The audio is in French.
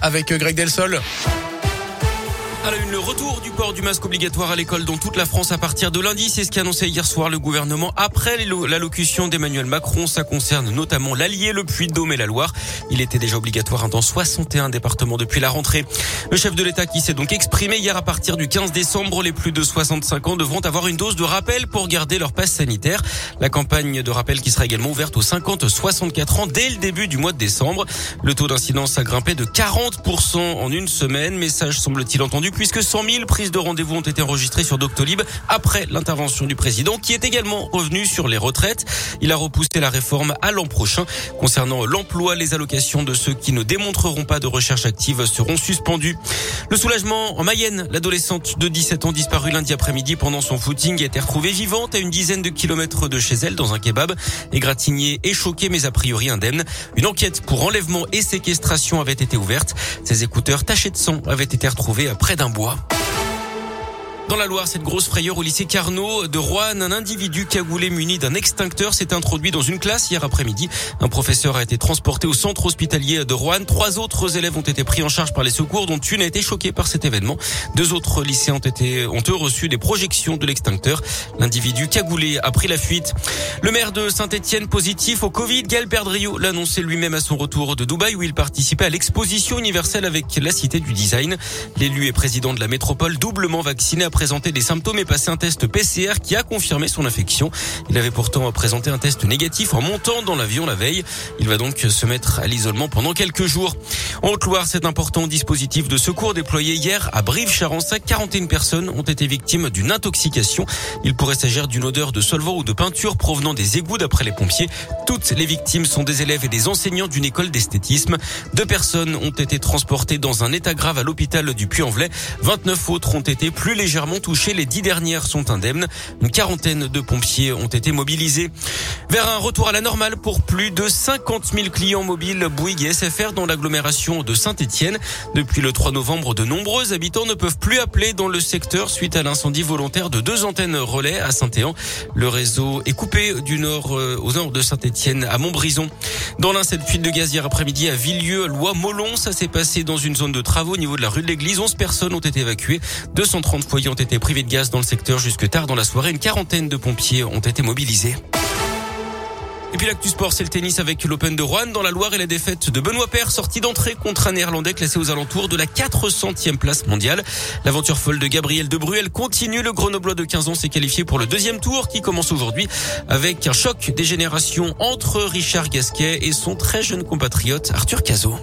avec Greg Delsol. Le retour du port du masque obligatoire à l'école dans toute la France à partir de lundi. C'est ce qu'a annoncé hier soir le gouvernement après l'allocution d'Emmanuel Macron. Ça concerne notamment l'Allier, le Puy-de-Dôme et la Loire. Il était déjà obligatoire dans 61 départements depuis la rentrée. Le chef de l'État qui s'est donc exprimé hier à partir du 15 décembre, les plus de 65 ans devront avoir une dose de rappel pour garder leur passe sanitaire. La campagne de rappel qui sera également ouverte aux 50-64 ans dès le début du mois de décembre. Le taux d'incidence a grimpé de 40% en une semaine. Message semble-t-il entendu puisque 100 000 prises de rendez-vous ont été enregistrées sur Doctolib après l'intervention du président qui est également revenu sur les retraites. Il a repoussé la réforme à l'an prochain. Concernant l'emploi, les allocations de ceux qui ne démontreront pas de recherche active seront suspendues. Le soulagement en Mayenne, l'adolescente de 17 ans disparue lundi après-midi pendant son footing a été retrouvée vivante à une dizaine de kilomètres de chez elle dans un kebab, égratignée et choquée mais a priori indemne. Une enquête pour enlèvement et séquestration avait été ouverte. Ses écouteurs tachés de sang avaient été retrouvés près d'un bois. Dans la Loire, cette grosse frayeur au lycée Carnot de Rouen, un individu cagoulé muni d'un extincteur s'est introduit dans une classe hier après-midi. Un professeur a été transporté au centre hospitalier de Rouen. Trois autres élèves ont été pris en charge par les secours, dont une a été choquée par cet événement. Deux autres lycéens ont été, ont eux reçu des projections de l'extincteur. L'individu cagoulé a pris la fuite. Le maire de Saint-Etienne positif au Covid, Gaël Perdriau, l'a annoncé lui-même à son retour de Dubaï où il participait à l'exposition universelle avec la cité du design. L'élu et président de la métropole doublement vacciné présenté des symptômes et passé un test PCR qui a confirmé son infection. Il avait pourtant présenté un test négatif en montant dans l'avion la veille. Il va donc se mettre à l'isolement pendant quelques jours. En Haute-Loire, cet important dispositif de secours déployé hier à Brive-Charensac, 41 personnes ont été victimes d'une intoxication. Il pourrait s'agir d'une odeur de solvant ou de peinture provenant des égouts d'après les pompiers. Toutes les victimes sont des élèves et des enseignants d'une école d'esthétisme. Deux personnes ont été transportées dans un état grave à l'hôpital du Puy-en-Velay. 29 autres ont été plus légèrement touchées. Les dix dernières sont indemnes. Une quarantaine de pompiers ont été mobilisés. Vers un retour à la normale pour plus de 50 000 clients mobiles Bouygues et SFR dans l'agglomération de Saint-Etienne. Depuis le 3 novembre, de nombreux habitants ne peuvent plus appeler dans le secteur suite à l'incendie volontaire de deux antennes relais à Saint-Éan. Le réseau est coupé du nord euh, au nord de Saint-Etienne à Montbrison. Dans l'un, cette fuite de gaz hier après-midi à Villieu, loi Molon, ça s'est passé dans une zone de travaux au niveau de la rue de l'église. 11 personnes ont été évacuées. 230 foyers ont été privés de gaz dans le secteur jusque tard dans la soirée. Une quarantaine de pompiers ont été mobilisés. Et puis l'actu sport, c'est le tennis avec l'Open de Rouen dans la Loire et la défaite de Benoît Paire, sorti d'entrée contre un Néerlandais classé aux alentours de la 400e place mondiale. L'aventure folle de Gabriel Debruel continue. Le Grenoblois de 15 ans s'est qualifié pour le deuxième tour qui commence aujourd'hui avec un choc des générations entre Richard Gasquet et son très jeune compatriote Arthur Cazot.